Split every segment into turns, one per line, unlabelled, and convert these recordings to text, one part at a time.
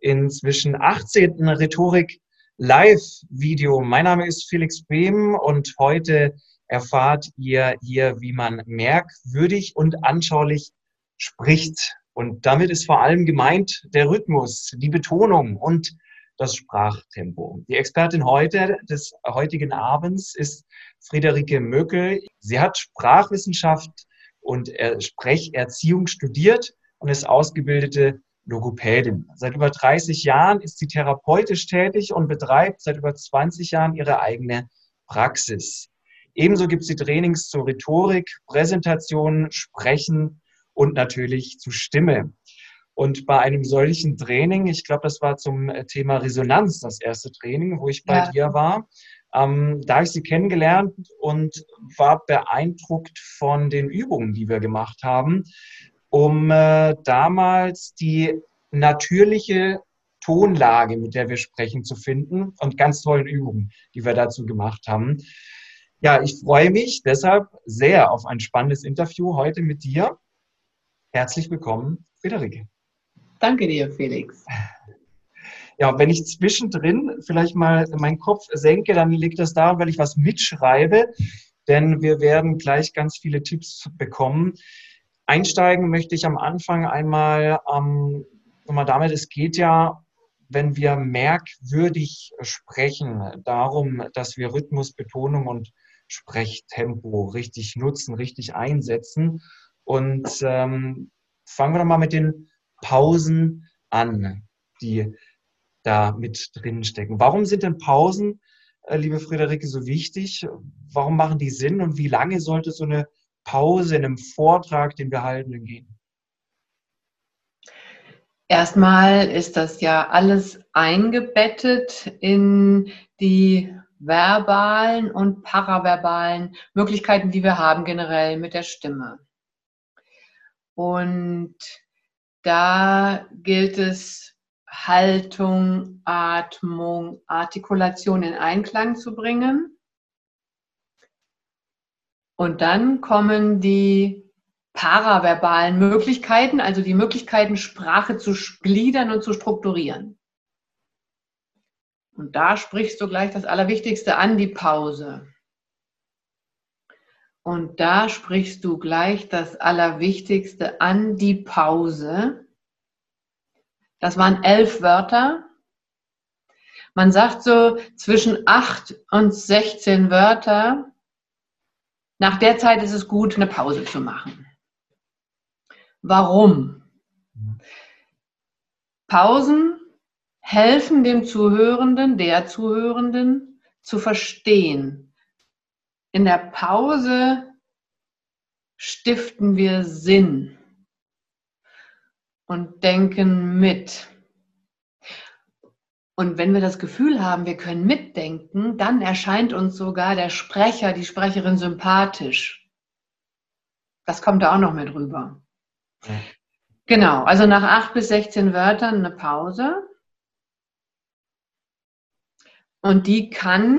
inzwischen 18. Rhetorik Live-Video. Mein Name ist Felix Behm und heute erfahrt ihr hier, wie man merkwürdig und anschaulich spricht. Und damit ist vor allem gemeint der Rhythmus, die Betonung und das Sprachtempo. Die Expertin heute des heutigen Abends ist Friederike Möckel. Sie hat Sprachwissenschaft und Sprecherziehung studiert und ist ausgebildete Logopädin. Seit über 30 Jahren ist sie therapeutisch tätig und betreibt seit über 20 Jahren ihre eigene Praxis. Ebenso gibt sie Trainings zur Rhetorik, Präsentation, Sprechen und natürlich zu Stimme. Und bei einem solchen Training, ich glaube, das war zum Thema Resonanz das erste Training, wo ich bei ja. dir war, ähm, da habe ich sie kennengelernt und war beeindruckt von den Übungen, die wir gemacht haben um äh, damals die natürliche Tonlage, mit der wir sprechen, zu finden und ganz tollen Übungen, die wir dazu gemacht haben. Ja, ich freue mich deshalb sehr auf ein spannendes Interview heute mit dir. Herzlich willkommen, Friederike.
Danke dir, Felix.
Ja, wenn ich zwischendrin vielleicht mal meinen Kopf senke, dann liegt das daran, weil ich was mitschreibe, denn wir werden gleich ganz viele Tipps bekommen, Einsteigen möchte ich am Anfang einmal ähm, mal damit, es geht ja, wenn wir merkwürdig sprechen, darum, dass wir Rhythmus, Betonung und Sprechtempo richtig nutzen, richtig einsetzen. Und ähm, fangen wir doch mal mit den Pausen an, die da mit drin stecken. Warum sind denn Pausen, äh, liebe Friederike, so wichtig? Warum machen die Sinn und wie lange sollte so eine Pause in einem Vortrag, den wir halten, gehen?
Erstmal ist das ja alles eingebettet in die verbalen und paraverbalen Möglichkeiten, die wir haben generell mit der Stimme. Und da gilt es, Haltung, Atmung, Artikulation in Einklang zu bringen. Und dann kommen die paraverbalen Möglichkeiten, also die Möglichkeiten, Sprache zu gliedern und zu strukturieren. Und da sprichst du gleich das Allerwichtigste an, die Pause. Und da sprichst du gleich das Allerwichtigste an, die Pause. Das waren elf Wörter. Man sagt so zwischen acht und 16 Wörter nach der Zeit ist es gut, eine Pause zu machen. Warum? Pausen helfen dem Zuhörenden, der Zuhörenden zu verstehen. In der Pause stiften wir Sinn und denken mit. Und wenn wir das Gefühl haben, wir können mitdenken, dann erscheint uns sogar der Sprecher, die Sprecherin sympathisch. Das kommt da auch noch mit rüber. Ja. Genau, also nach acht bis 16 Wörtern eine Pause. Und die kann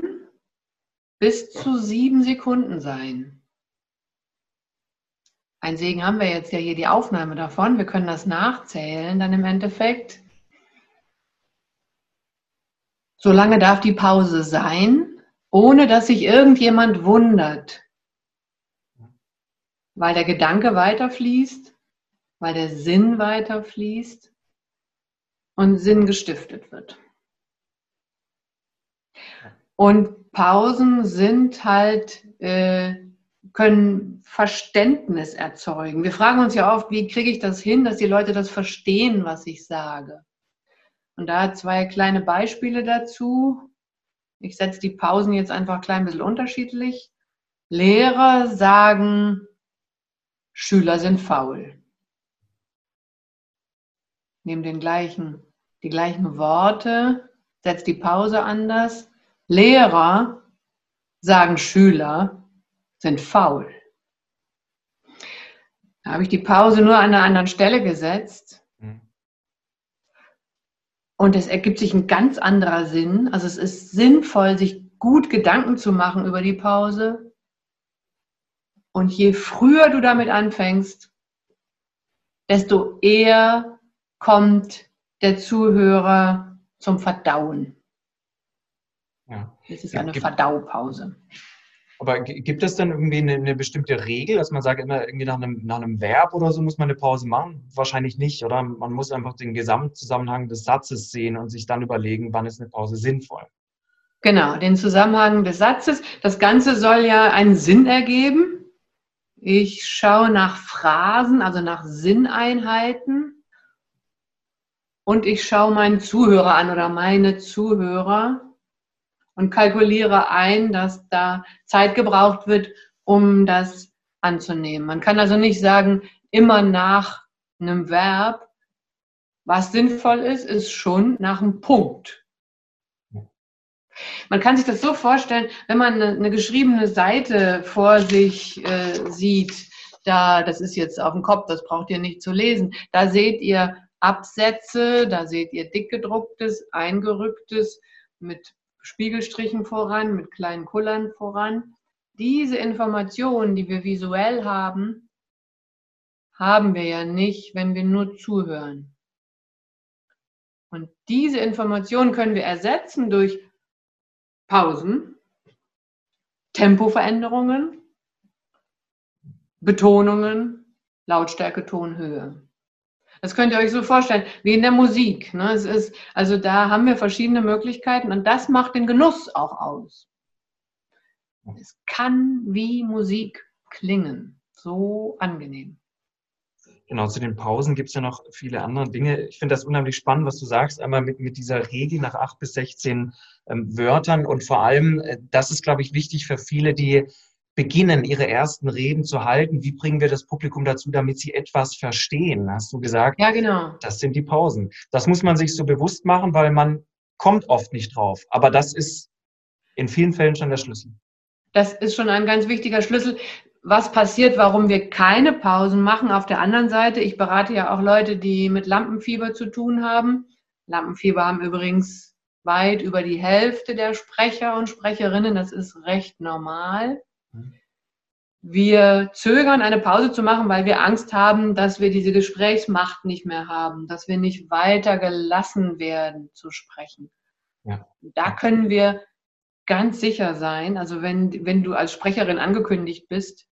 bis zu sieben Sekunden sein. Ein Segen haben wir jetzt ja hier die Aufnahme davon. Wir können das nachzählen dann im Endeffekt. Solange darf die Pause sein, ohne dass sich irgendjemand wundert, weil der Gedanke weiterfließt, weil der Sinn weiterfließt und Sinn gestiftet wird. Und Pausen sind halt, äh, können Verständnis erzeugen. Wir fragen uns ja oft, wie kriege ich das hin, dass die Leute das verstehen, was ich sage. Und da zwei kleine Beispiele dazu. Ich setze die Pausen jetzt einfach ein klein bisschen unterschiedlich. Lehrer sagen, Schüler sind faul. Nehmen den gleichen die gleichen Worte, setzt die Pause anders. Lehrer sagen Schüler sind faul. Da habe ich die Pause nur an einer anderen Stelle gesetzt. Und es ergibt sich ein ganz anderer Sinn. Also es ist sinnvoll, sich gut Gedanken zu machen über die Pause. Und je früher du damit anfängst, desto eher kommt der Zuhörer zum Verdauen. Ja. Das ist eine Verdaupause.
Aber gibt es dann irgendwie eine, eine, bestimmte Regel, dass man sagt, immer irgendwie nach einem, nach einem Verb oder so muss man eine Pause machen? Wahrscheinlich nicht, oder? Man muss einfach den Gesamtzusammenhang des Satzes sehen und sich dann überlegen, wann ist eine Pause sinnvoll.
Genau, den Zusammenhang des Satzes. Das Ganze soll ja einen Sinn ergeben. Ich schaue nach Phrasen, also nach Sinneinheiten. Und ich schaue meinen Zuhörer an oder meine Zuhörer und kalkuliere ein, dass da Zeit gebraucht wird, um das anzunehmen. Man kann also nicht sagen, immer nach einem Verb. Was sinnvoll ist, ist schon nach einem Punkt. Man kann sich das so vorstellen, wenn man eine, geschriebene Seite vor sich äh, sieht, da, das ist jetzt auf dem Kopf, das braucht ihr nicht zu lesen, da seht ihr Absätze, da seht ihr dick gedrucktes, eingerücktes mit Spiegelstrichen voran, mit kleinen Kullern voran. Diese Informationen, die wir visuell haben, haben wir ja nicht, wenn wir nur zuhören. Und diese Informationen können wir ersetzen durch Pausen, Tempoveränderungen, Betonungen, Lautstärke, Tonhöhe. Das könnt ihr euch so vorstellen, wie in der Musik. Ne? Es ist, also da haben wir verschiedene Möglichkeiten und das macht den Genuss auch aus. Es kann wie Musik klingen, so angenehm.
Genau, zu den Pausen gibt es ja noch viele andere Dinge. Ich finde das unheimlich spannend, was du sagst, einmal mit, mit dieser Regel nach acht bis 16 ähm, Wörtern und vor allem, äh, das ist, glaube ich, wichtig für viele, die beginnen, ihre ersten Reden zu halten. Wie bringen wir das Publikum dazu, damit sie etwas verstehen? Hast du gesagt?
Ja, genau.
Das sind die Pausen. Das muss man sich so bewusst machen, weil man kommt oft nicht drauf. Aber das ist in vielen Fällen schon der Schlüssel.
Das ist schon ein ganz wichtiger Schlüssel. Was passiert, warum wir keine Pausen machen? Auf der anderen Seite, ich berate ja auch Leute, die mit Lampenfieber zu tun haben. Lampenfieber haben übrigens weit über die Hälfte der Sprecher und Sprecherinnen. Das ist recht normal. Wir zögern, eine Pause zu machen, weil wir Angst haben, dass wir diese Gesprächsmacht nicht mehr haben, dass wir nicht weiter gelassen werden zu sprechen. Ja. Da können wir ganz sicher sein, also wenn, wenn du als Sprecherin angekündigt bist,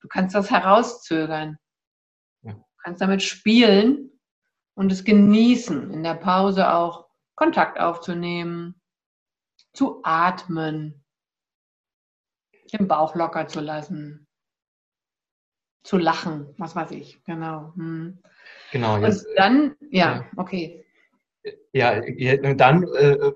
du kannst das herauszögern. Ja. Du kannst damit spielen und es genießen, in der Pause auch Kontakt aufzunehmen, zu atmen, den Bauch locker zu lassen, zu lachen, was weiß ich, genau. Hm.
Genau.
Jetzt, Und dann, ja, ja, okay.
Ja, dann äh,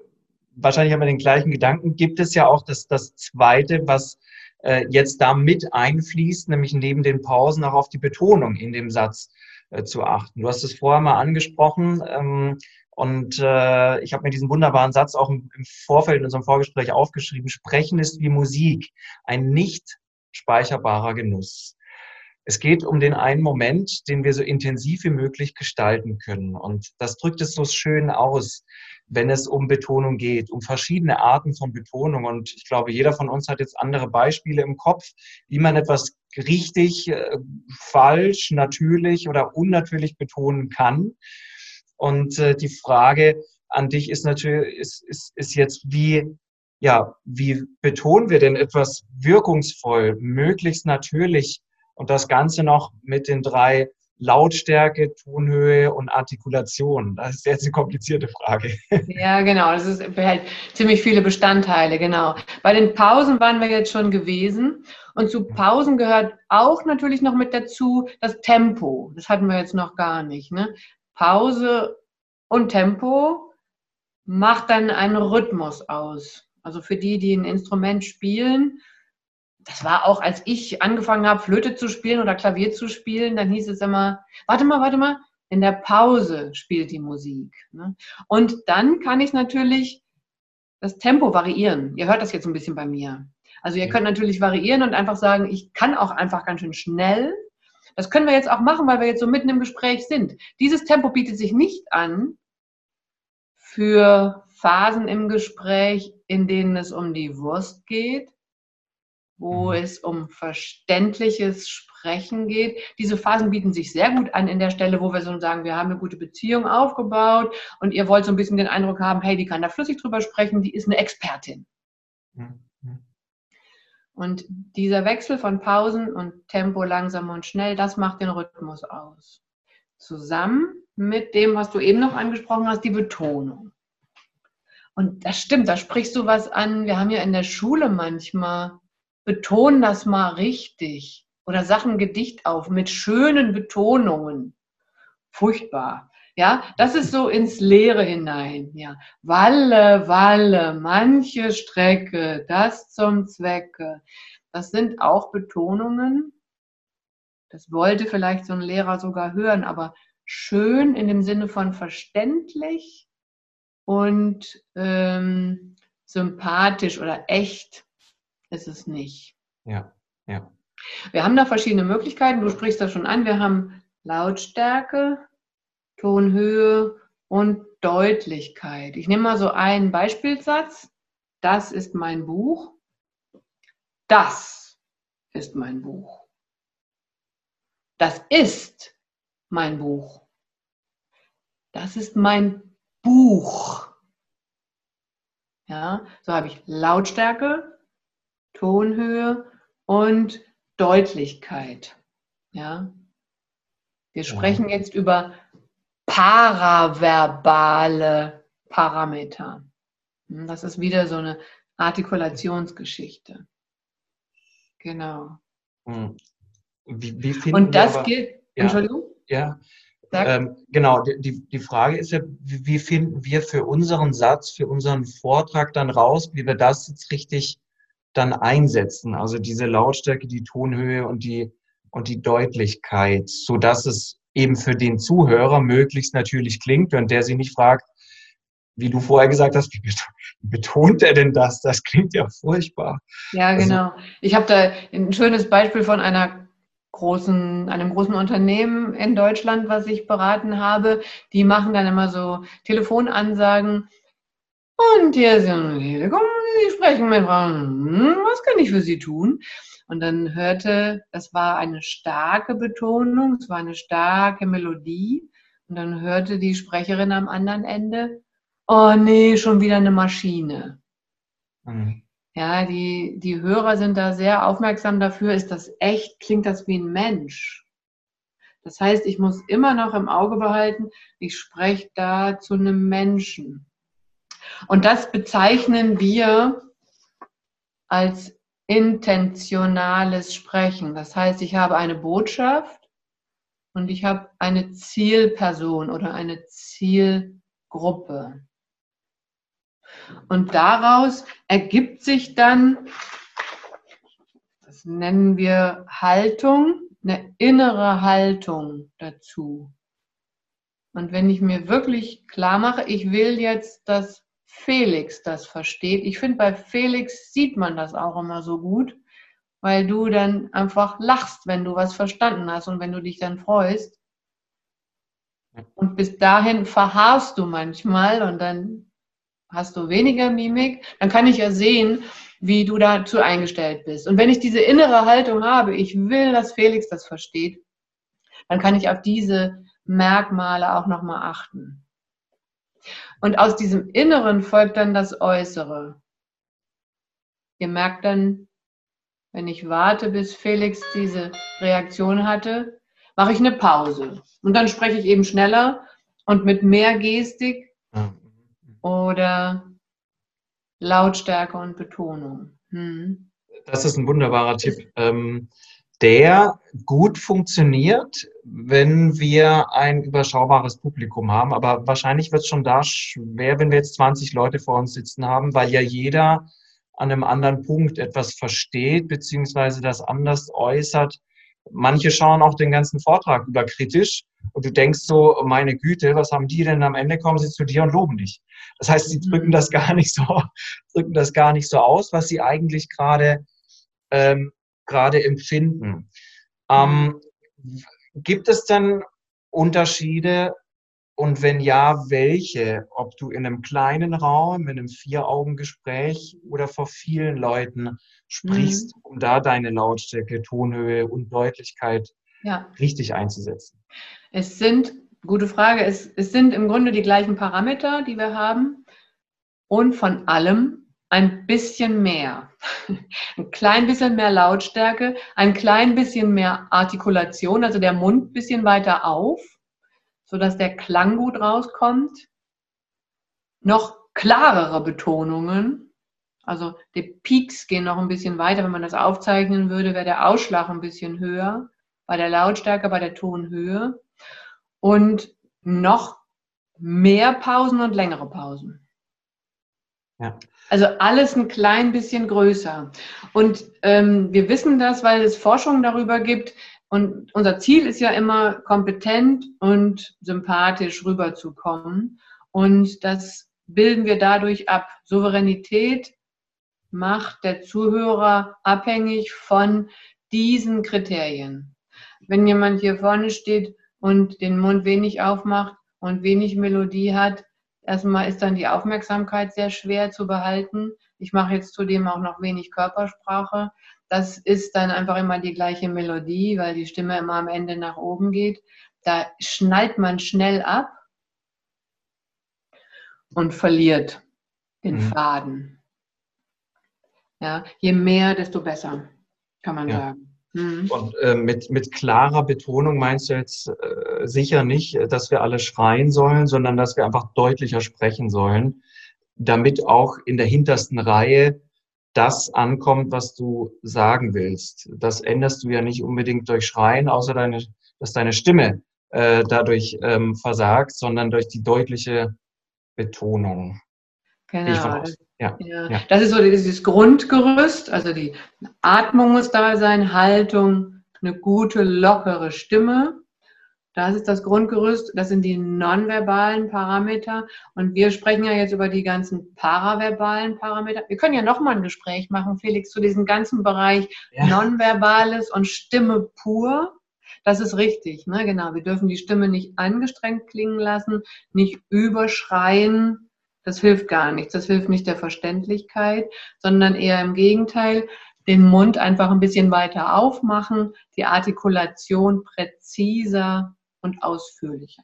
wahrscheinlich haben wir den gleichen Gedanken. Gibt es ja auch das, das Zweite, was äh, jetzt da mit einfließt, nämlich neben den Pausen auch auf die Betonung in dem Satz äh, zu achten. Du hast es vorher mal angesprochen. Ähm, und äh, ich habe mir diesen wunderbaren Satz auch im, im Vorfeld in unserem Vorgespräch aufgeschrieben. Sprechen ist wie Musik, ein nicht speicherbarer Genuss. Es geht um den einen Moment, den wir so intensiv wie möglich gestalten können. Und das drückt es so schön aus, wenn es um Betonung geht, um verschiedene Arten von Betonung. Und ich glaube, jeder von uns hat jetzt andere Beispiele im Kopf, wie man etwas richtig, äh, falsch, natürlich oder unnatürlich betonen kann. Und äh, die Frage an dich ist natürlich, ist, ist, ist jetzt, wie, ja, wie betonen wir denn etwas wirkungsvoll, möglichst natürlich und das Ganze noch mit den drei Lautstärke, Tonhöhe und Artikulation? Das ist jetzt eine komplizierte Frage.
Ja, genau. Das ist, behält ziemlich viele Bestandteile, genau. Bei den Pausen waren wir jetzt schon gewesen. Und zu Pausen gehört auch natürlich noch mit dazu das Tempo. Das hatten wir jetzt noch gar nicht. Ne? Pause und Tempo macht dann einen Rhythmus aus. Also für die, die ein Instrument spielen, das war auch, als ich angefangen habe, Flöte zu spielen oder Klavier zu spielen, dann hieß es immer, warte mal, warte mal, In der Pause spielt die Musik. Ne? Und dann kann ich natürlich das Tempo variieren. Ihr hört das jetzt ein bisschen bei mir. Also ihr könnt natürlich variieren und einfach sagen, ich kann auch einfach ganz schön schnell. Das können wir jetzt auch machen, weil wir jetzt so mitten im Gespräch sind. Dieses Tempo bietet sich nicht an für Phasen im Gespräch, in denen es um die Wurst geht, wo mhm. es um verständliches Sprechen geht. Diese Phasen bieten sich sehr gut an in der Stelle, wo wir so sagen, wir haben eine gute Beziehung aufgebaut und ihr wollt so ein bisschen den Eindruck haben, hey, die kann da flüssig drüber sprechen, die ist eine Expertin. Mhm. Und dieser Wechsel von Pausen und Tempo langsam und schnell, das macht den Rhythmus aus. Zusammen mit dem, was du eben noch angesprochen hast, die Betonung. Und das stimmt, da sprichst du was an. Wir haben ja in der Schule manchmal, betonen das mal richtig oder Sachen Gedicht auf mit schönen Betonungen. Furchtbar. Ja, das ist so ins Leere hinein. Ja, Walle, Walle, manche Strecke, das zum Zwecke. Das sind auch Betonungen. Das wollte vielleicht so ein Lehrer sogar hören, aber schön in dem Sinne von verständlich und ähm, sympathisch oder echt ist es nicht.
Ja, ja.
Wir haben da verschiedene Möglichkeiten. Du sprichst das schon an. Wir haben Lautstärke, Tonhöhe und Deutlichkeit. Ich nehme mal so einen Beispielsatz. Das ist mein Buch. Das ist mein Buch. Das ist mein Buch. Das ist mein Buch. Ja, so habe ich Lautstärke, Tonhöhe und Deutlichkeit. Ja, wir sprechen jetzt über paraverbale Parameter. Hm, das ist wieder so eine Artikulationsgeschichte. Genau.
Hm.
Wie, wie und das aber, gilt,
ja, Entschuldigung? Ja, ähm, genau, die, die Frage ist ja, wie finden wir für unseren Satz, für unseren Vortrag dann raus, wie wir das jetzt richtig dann einsetzen? Also diese Lautstärke, die Tonhöhe und die, und die Deutlichkeit, so dass es eben für den Zuhörer möglichst natürlich klingt und der sich nicht fragt, wie du vorher gesagt hast, wie betont er denn das? Das klingt ja furchtbar.
Ja, also genau. Also, ich habe da ein schönes Beispiel von einer großen, einem großen Unternehmen in Deutschland, was ich beraten habe. Die machen dann immer so Telefonansagen. Und hier sind Telekom, Sie sprechen mit Frauen. Hm, was kann ich für Sie tun? Und dann hörte, das war eine starke Betonung, es war eine starke Melodie. Und dann hörte die Sprecherin am anderen Ende, oh nee, schon wieder eine Maschine. Mhm. Ja, die, die Hörer sind da sehr aufmerksam dafür, ist das echt, klingt das wie ein Mensch. Das heißt, ich muss immer noch im Auge behalten, ich spreche da zu einem Menschen. Und das bezeichnen wir als intentionales Sprechen. Das heißt, ich habe eine Botschaft und ich habe eine Zielperson oder eine Zielgruppe. Und daraus ergibt sich dann, das nennen wir Haltung, eine innere Haltung dazu. Und wenn ich mir wirklich klar mache, ich will jetzt, dass Felix das versteht. Ich finde, bei Felix sieht man das auch immer so gut, weil du dann einfach lachst, wenn du was verstanden hast und wenn du dich dann freust. Und bis dahin verharrst du manchmal und dann hast du weniger Mimik, dann kann ich ja sehen, wie du dazu eingestellt bist. Und wenn ich diese innere Haltung habe, ich will, dass Felix das versteht, dann kann ich auf diese Merkmale auch nochmal achten. Und aus diesem Inneren folgt dann das Äußere. Ihr merkt dann, wenn ich warte, bis Felix diese Reaktion hatte, mache ich eine Pause. Und dann spreche ich eben schneller und mit mehr Gestik oder Lautstärke und Betonung. Hm.
Das ist ein wunderbarer Tipp, ähm, der gut funktioniert, wenn wir ein überschaubares Publikum haben. Aber wahrscheinlich wird es schon da schwer, wenn wir jetzt 20 Leute vor uns sitzen haben, weil ja jeder an einem anderen Punkt etwas versteht, beziehungsweise das anders äußert. Manche schauen auch den ganzen Vortrag über kritisch und du denkst so, meine Güte, was haben die denn? Am Ende kommen sie zu dir und loben dich. Das heißt, sie drücken das gar nicht so, drücken das gar nicht so aus, was sie eigentlich gerade ähm, gerade empfinden. Ähm, gibt es denn Unterschiede und wenn ja, welche? Ob du in einem kleinen Raum, in einem Vier-Augen-Gespräch oder vor vielen Leuten sprichst, mhm. um da deine Lautstärke, Tonhöhe und Deutlichkeit ja. richtig einzusetzen?
Es sind, gute Frage, es, es sind im Grunde die gleichen Parameter, die wir haben und von allem ein bisschen mehr. Ein klein bisschen mehr Lautstärke, ein klein bisschen mehr Artikulation, also der Mund ein bisschen weiter auf, sodass der Klang gut rauskommt. Noch klarere Betonungen, also die Peaks gehen noch ein bisschen weiter. Wenn man das aufzeichnen würde, wäre der Ausschlag ein bisschen höher bei der Lautstärke, bei der Tonhöhe. Und noch mehr Pausen und längere Pausen. Ja. Also alles ein klein bisschen größer. Und ähm, wir wissen das, weil es Forschung darüber gibt. Und unser Ziel ist ja immer, kompetent und sympathisch rüberzukommen. Und das bilden wir dadurch ab. Souveränität macht der Zuhörer abhängig von diesen Kriterien. Wenn jemand hier vorne steht und den Mund wenig aufmacht und wenig Melodie hat, Erstmal ist dann die Aufmerksamkeit sehr schwer zu behalten. Ich mache jetzt zudem auch noch wenig Körpersprache. Das ist dann einfach immer die gleiche Melodie, weil die Stimme immer am Ende nach oben geht. Da schnallt man schnell ab und verliert den mhm. Faden. Ja, je mehr, desto besser, kann man ja. sagen.
Mhm. Und äh, mit, mit klarer Betonung meinst du jetzt äh, sicher nicht, dass wir alle schreien sollen, sondern dass wir einfach deutlicher sprechen sollen, damit auch in der hintersten Reihe das ankommt, was du sagen willst. Das änderst du ja nicht unbedingt durch Schreien, außer deine, dass deine Stimme äh, dadurch ähm, versagt, sondern durch die deutliche Betonung.
Genau. Ja, ja. ja. Das ist so dieses Grundgerüst, also die Atmung muss da sein, Haltung, eine gute, lockere Stimme. Das ist das Grundgerüst, das sind die nonverbalen Parameter. Und wir sprechen ja jetzt über die ganzen paraverbalen Parameter. Wir können ja nochmal ein Gespräch machen, Felix, zu diesem ganzen Bereich ja. Nonverbales und Stimme pur. Das ist richtig, ne? genau. Wir dürfen die Stimme nicht angestrengt klingen lassen, nicht überschreien, das hilft gar nichts. Das hilft nicht der Verständlichkeit, sondern eher im Gegenteil, den Mund einfach ein bisschen weiter aufmachen, die Artikulation präziser und ausführlicher.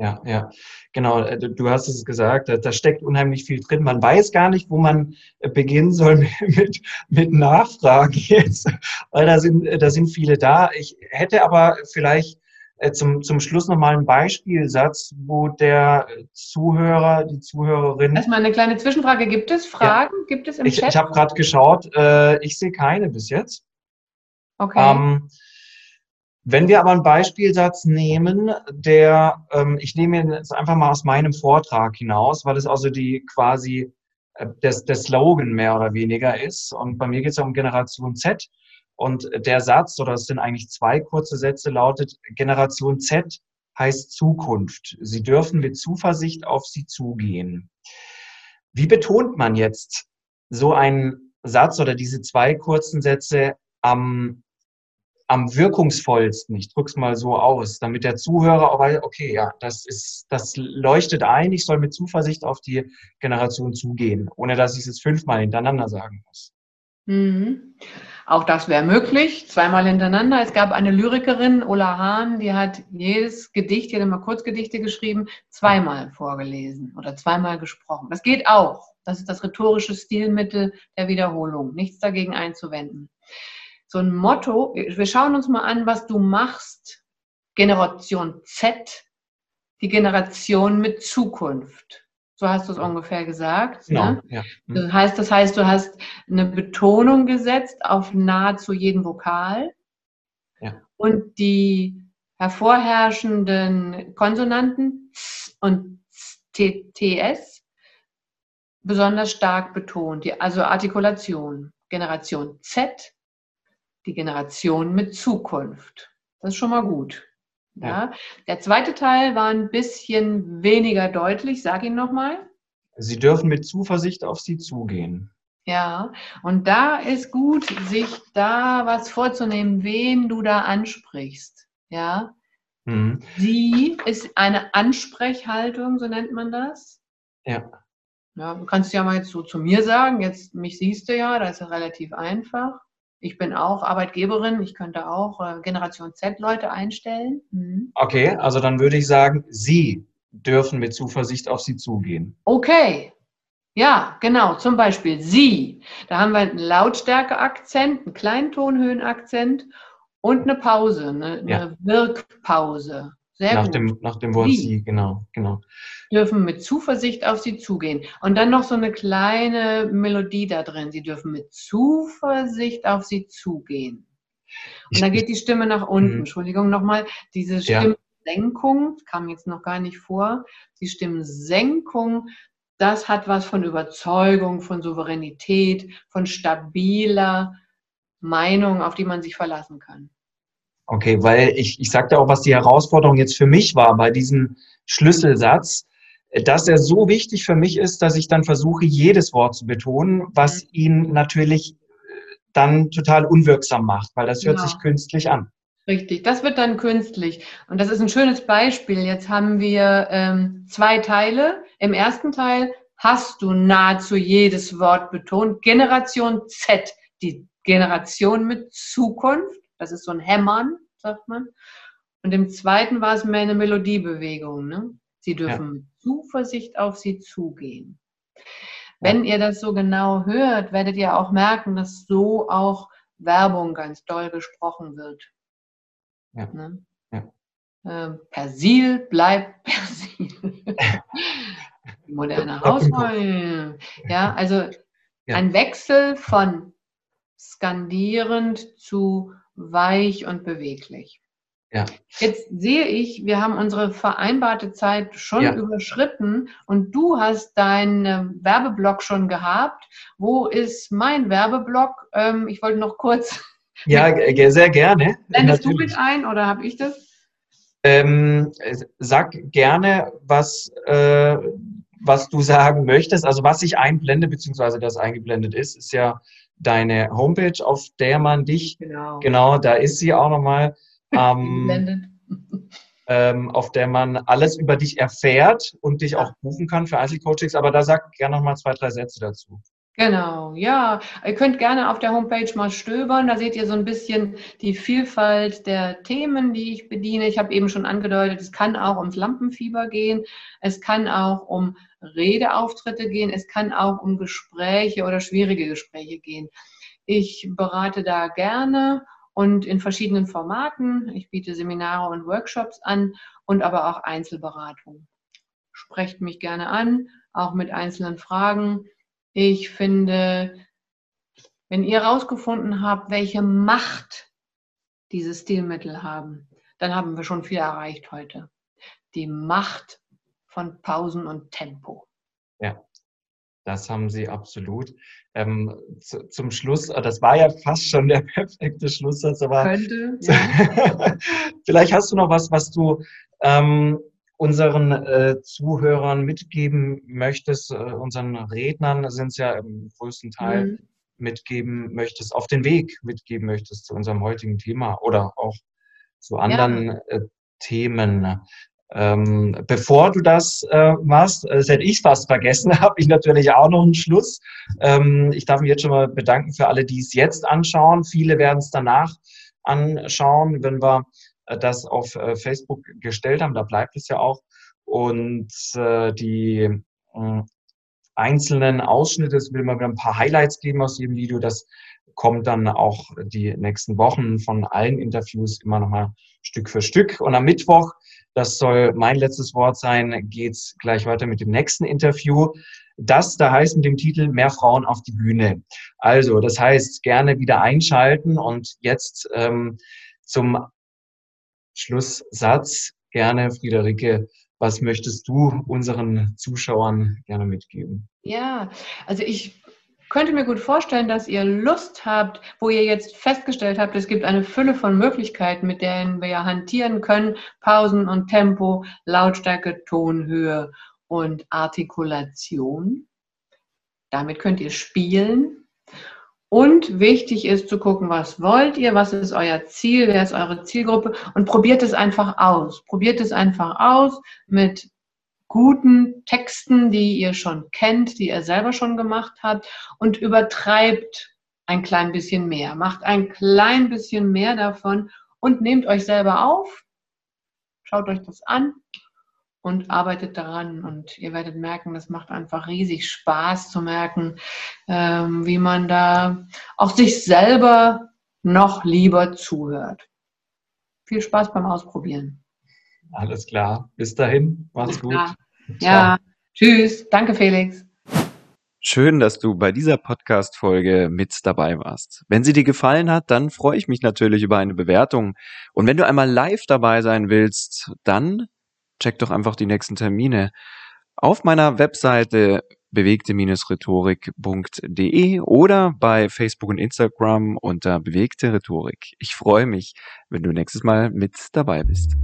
Ja, ja, genau. Äh, du hast es gesagt, da steckt unheimlich viel drin. Man weiß gar nicht, wo man äh, beginnen soll mit, mit Nachfragen jetzt, weil da sind, da sind viele da. Ich hätte aber vielleicht äh, zum, zum Schluss nochmal ein Beispielsatz, wo der Zuhörer, die Zuhörerin.
Erstmal eine kleine Zwischenfrage. Gibt es Fragen? Ja. Gibt es im
ich,
Chat?
Ich habe gerade geschaut. Äh, ich sehe keine bis jetzt.
Okay. Ähm,
wenn wir aber einen Beispielsatz nehmen, der, ähm, ich nehme ihn jetzt einfach mal aus meinem Vortrag hinaus, weil es also die quasi äh, der, der Slogan mehr oder weniger ist. Und bei mir geht es ja um Generation Z. Und der Satz, oder es sind eigentlich zwei kurze Sätze, lautet, Generation Z heißt Zukunft. Sie dürfen mit Zuversicht auf sie zugehen. Wie betont man jetzt so einen Satz oder diese zwei kurzen Sätze am, am wirkungsvollsten? Ich drücke es mal so aus, damit der Zuhörer auch weiß, okay, ja, das ist, das leuchtet ein, ich soll mit Zuversicht auf die Generation zugehen, ohne dass ich es fünfmal hintereinander sagen muss.
Mhm. Auch das wäre möglich, zweimal hintereinander. Es gab eine Lyrikerin, Ulla Hahn, die hat jedes Gedicht, die hat immer Kurzgedichte geschrieben, zweimal vorgelesen oder zweimal gesprochen. Das geht auch. Das ist das rhetorische Stilmittel der Wiederholung. Nichts dagegen einzuwenden. So ein Motto, wir schauen uns mal an, was du machst. Generation Z, die Generation mit Zukunft. So hast du es ungefähr gesagt.
Genau, ne? ja.
Mhm. Das heißt, das heißt, du hast eine Betonung gesetzt auf nahezu jeden Vokal. Ja. Und die hervorherrschenden Konsonanten und TS besonders stark betont. Die, also Artikulation. Generation Z, die Generation mit Zukunft. Das ist schon mal gut. Ja. ja. Der zweite Teil war ein bisschen weniger deutlich. Sag ihn nochmal.
Sie dürfen mit Zuversicht auf Sie zugehen.
Ja, und da ist gut, sich da was vorzunehmen, wen du da ansprichst. Ja, mhm. sie ist eine Ansprechhaltung, so nennt man das.
Ja.
Ja, du kannst ja mal jetzt so zu mir sagen, jetzt mich siehst du ja, das ist relativ einfach. Ich bin auch Arbeitgeberin, ich könnte auch äh, Generation Z Leute einstellen.
Mhm. Okay, also dann würde ich sagen, Sie dürfen mit Zuversicht auf Sie zugehen.
Okay, ja, genau, zum Beispiel Sie. Da haben wir einen Lautstärkeakzent, einen Kleintonhöhenakzent und eine Pause, eine, ja. eine Wirkpause.
Sehr nach gut. Dem, nach dem Wort Sie, Sie, genau, genau.
Dürfen mit Zuversicht auf Sie zugehen. Und dann noch so eine kleine Melodie da drin. Sie dürfen mit Zuversicht auf Sie zugehen. Und dann geht die Stimme nach unten. Mhm. Entschuldigung nochmal. Diese Stimmsenkung, kam jetzt noch gar nicht vor. Die Stimmsenkung, das hat was von Überzeugung, von Souveränität, von stabiler Meinung, auf die man sich verlassen kann.
Okay, weil ich, ich sagte auch, was die Herausforderung jetzt für mich war bei diesem Schlüsselsatz, dass er so wichtig für mich ist, dass ich dann versuche, jedes Wort zu betonen, was mhm. ihn natürlich äh, dann total unwirksam macht, weil das hört genau. sich künstlich an.
Richtig, das wird dann künstlich. Und das ist ein schönes Beispiel. Jetzt haben wir ähm, zwei Teile. Im ersten Teil hast du nahezu jedes Wort betont. Generation Z, die Generation mit Zukunft. Das ist so ein Hämmern, sagt man. Und im zweiten war es mehr eine Melodiebewegung. Ne? Sie dürfen ja. mit Zuversicht auf sie zugehen. Wenn ihr das so genau hört, werdet ihr auch merken, dass so auch Werbung ganz doll gesprochen wird. Ja. Ne? ja. Äh, Persil bleibt Persil. Moderne Hausfrau. Ja, also ein Wechsel von skandierend zu weich und beweglich. Ja. Jetzt sehe ich, wir haben unsere vereinbarte Zeit schon ja. überschritten und du hast deinen Werbeblock schon gehabt. Wo ist mein Werbeblock? Ähm, ich wollte noch kurz.
Ja, sehr gerne.
Blendest du mit ein oder habe ich das?
Ähm, sag gerne, was, äh, was du sagen möchtest. Also was ich einblende, beziehungsweise das eingeblendet ist, ist ja deine Homepage, auf der man dich, genau, genau da ist sie auch nochmal, ähm, ähm, auf der man alles über dich erfährt und dich auch buchen kann für Einzelcoachings. Aber da sag gerne nochmal zwei, drei Sätze dazu.
Genau, ja. Ihr könnt gerne auf der Homepage mal stöbern. Da seht ihr so ein bisschen die Vielfalt der Themen, die ich bediene. Ich habe eben schon angedeutet, es kann auch ums Lampenfieber gehen. Es kann auch um Redeauftritte gehen. Es kann auch um Gespräche oder schwierige Gespräche gehen. Ich berate da gerne und in verschiedenen Formaten. Ich biete Seminare und Workshops an und aber auch Einzelberatung. Sprecht mich gerne an, auch mit einzelnen Fragen. Ich finde, wenn ihr herausgefunden habt, welche Macht diese Stilmittel haben, dann haben wir schon viel erreicht heute. Die Macht von Pausen und Tempo.
Ja, das haben Sie absolut. Ähm, zu, zum Schluss, äh, das war ja fast schon der perfekte Schlusssatz, aber Könnte, ja. vielleicht hast du noch was, was du ähm, unseren äh, Zuhörern mitgeben möchtest, äh, unseren Rednern sind es ja im größten Teil mhm. mitgeben möchtest, auf den Weg mitgeben möchtest zu unserem heutigen Thema oder auch zu anderen ja. äh, Themen. Ähm, bevor du das äh, machst, äh, das hätte ich fast vergessen, habe ich natürlich auch noch einen Schluss. Ähm, ich darf mich jetzt schon mal bedanken für alle, die es jetzt anschauen. Viele werden es danach anschauen, wenn wir äh, das auf äh, Facebook gestellt haben. Da bleibt es ja auch. Und äh, die äh, einzelnen Ausschnitte, es will mal wieder ein paar Highlights geben aus jedem Video. Das kommt dann auch die nächsten Wochen von allen Interviews immer nochmal Stück für Stück. Und am Mittwoch, das soll mein letztes Wort sein, geht's gleich weiter mit dem nächsten Interview. Das da heißt mit dem Titel Mehr Frauen auf die Bühne. Also, das heißt, gerne wieder einschalten und jetzt ähm, zum Schlusssatz gerne, Friederike, was möchtest du unseren Zuschauern gerne mitgeben?
Ja, also ich könnte mir gut vorstellen, dass ihr Lust habt, wo ihr jetzt festgestellt habt, es gibt eine Fülle von Möglichkeiten, mit denen wir hantieren können. Pausen und Tempo, Lautstärke, Tonhöhe und Artikulation. Damit könnt ihr spielen. Und wichtig ist zu gucken, was wollt ihr, was ist euer Ziel, wer ist eure Zielgruppe und probiert es einfach aus. Probiert es einfach aus mit guten Texten, die ihr schon kennt, die ihr selber schon gemacht habt und übertreibt ein klein bisschen mehr. Macht ein klein bisschen mehr davon und nehmt euch selber auf, schaut euch das an und arbeitet daran. Und ihr werdet merken, das macht einfach riesig Spaß zu merken, ähm, wie man da auch sich selber noch lieber zuhört. Viel Spaß beim Ausprobieren.
Alles klar. Bis dahin. Macht's gut. Ja.
ja. Tschüss. Danke, Felix.
Schön, dass du bei dieser Podcast-Folge mit dabei warst. Wenn sie dir gefallen hat, dann freue ich mich natürlich über eine Bewertung. Und wenn du einmal live dabei sein willst, dann check doch einfach die nächsten Termine auf meiner Webseite bewegte-rhetorik.de oder bei Facebook und Instagram unter bewegte Rhetorik. Ich freue mich, wenn du nächstes Mal mit dabei bist.